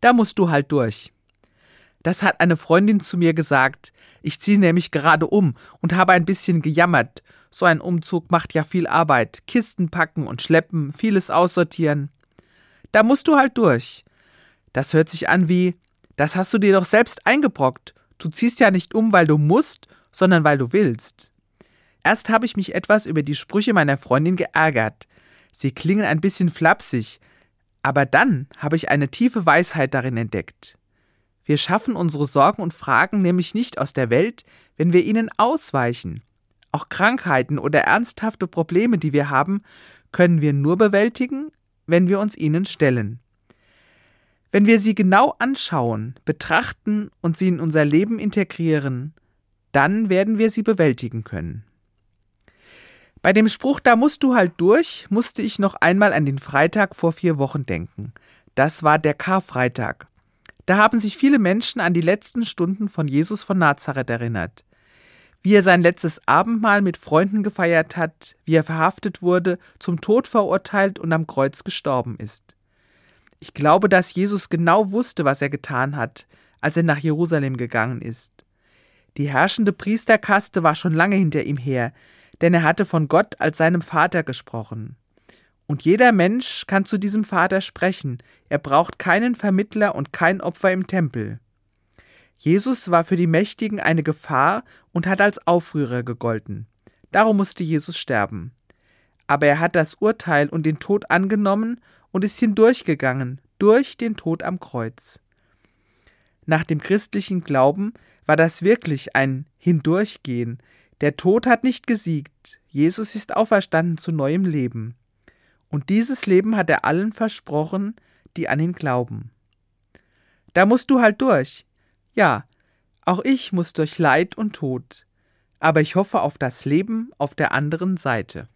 da musst du halt durch. Das hat eine Freundin zu mir gesagt. Ich ziehe nämlich gerade um und habe ein bisschen gejammert. So ein Umzug macht ja viel Arbeit. Kisten packen und schleppen, vieles aussortieren. Da musst du halt durch. Das hört sich an wie, das hast du dir doch selbst eingebrockt. Du ziehst ja nicht um, weil du musst, sondern weil du willst. Erst habe ich mich etwas über die Sprüche meiner Freundin geärgert. Sie klingen ein bisschen flapsig, aber dann habe ich eine tiefe Weisheit darin entdeckt. Wir schaffen unsere Sorgen und Fragen nämlich nicht aus der Welt, wenn wir ihnen ausweichen. Auch Krankheiten oder ernsthafte Probleme, die wir haben, können wir nur bewältigen, wenn wir uns ihnen stellen. Wenn wir sie genau anschauen, betrachten und sie in unser Leben integrieren, dann werden wir sie bewältigen können. Bei dem Spruch, da musst du halt durch, musste ich noch einmal an den Freitag vor vier Wochen denken. Das war der Karfreitag. Da haben sich viele Menschen an die letzten Stunden von Jesus von Nazareth erinnert. Wie er sein letztes Abendmahl mit Freunden gefeiert hat, wie er verhaftet wurde, zum Tod verurteilt und am Kreuz gestorben ist. Ich glaube, dass Jesus genau wusste, was er getan hat, als er nach Jerusalem gegangen ist. Die herrschende Priesterkaste war schon lange hinter ihm her, denn er hatte von Gott als seinem Vater gesprochen. Und jeder Mensch kann zu diesem Vater sprechen, er braucht keinen Vermittler und kein Opfer im Tempel. Jesus war für die Mächtigen eine Gefahr und hat als Aufrührer gegolten. Darum musste Jesus sterben. Aber er hat das Urteil und den Tod angenommen und ist hindurchgegangen, durch den Tod am Kreuz. Nach dem christlichen Glauben war das wirklich ein Hindurchgehen, der Tod hat nicht gesiegt, Jesus ist auferstanden zu neuem Leben. Und dieses Leben hat er allen versprochen, die an ihn glauben. Da musst du halt durch. Ja, auch ich muss durch Leid und Tod. Aber ich hoffe auf das Leben auf der anderen Seite.